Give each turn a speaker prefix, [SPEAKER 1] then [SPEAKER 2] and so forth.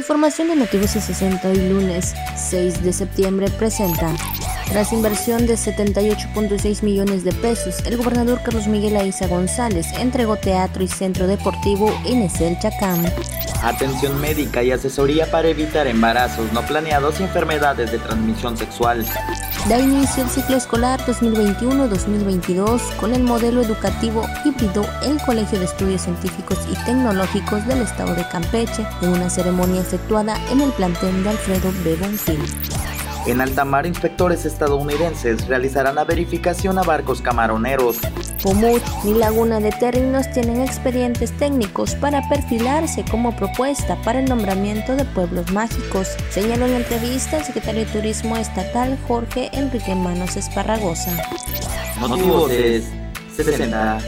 [SPEAKER 1] Información de Noticias 60 hoy lunes 6 de septiembre presenta. Tras inversión de 78.6 millones de pesos, el gobernador Carlos Miguel Aiza González entregó teatro y centro deportivo en Esel Chacán.
[SPEAKER 2] Atención médica y asesoría para evitar embarazos no planeados y enfermedades de transmisión sexual.
[SPEAKER 1] Da inicio el ciclo escolar 2021-2022 con el modelo educativo híbrido el Colegio de Estudios Científicos y Tecnológicos del Estado de Campeche en una ceremonia efectuada en el plantel de Alfredo B.
[SPEAKER 2] En alta mar, inspectores estadounidenses realizarán la verificación a barcos camaroneros.
[SPEAKER 1] Pomut y Laguna de Términos tienen expedientes técnicos para perfilarse como propuesta para el nombramiento de pueblos mágicos, señaló en entrevista el secretario de Turismo Estatal Jorge Enrique Manos Esparragosa.
[SPEAKER 2] Motivos 60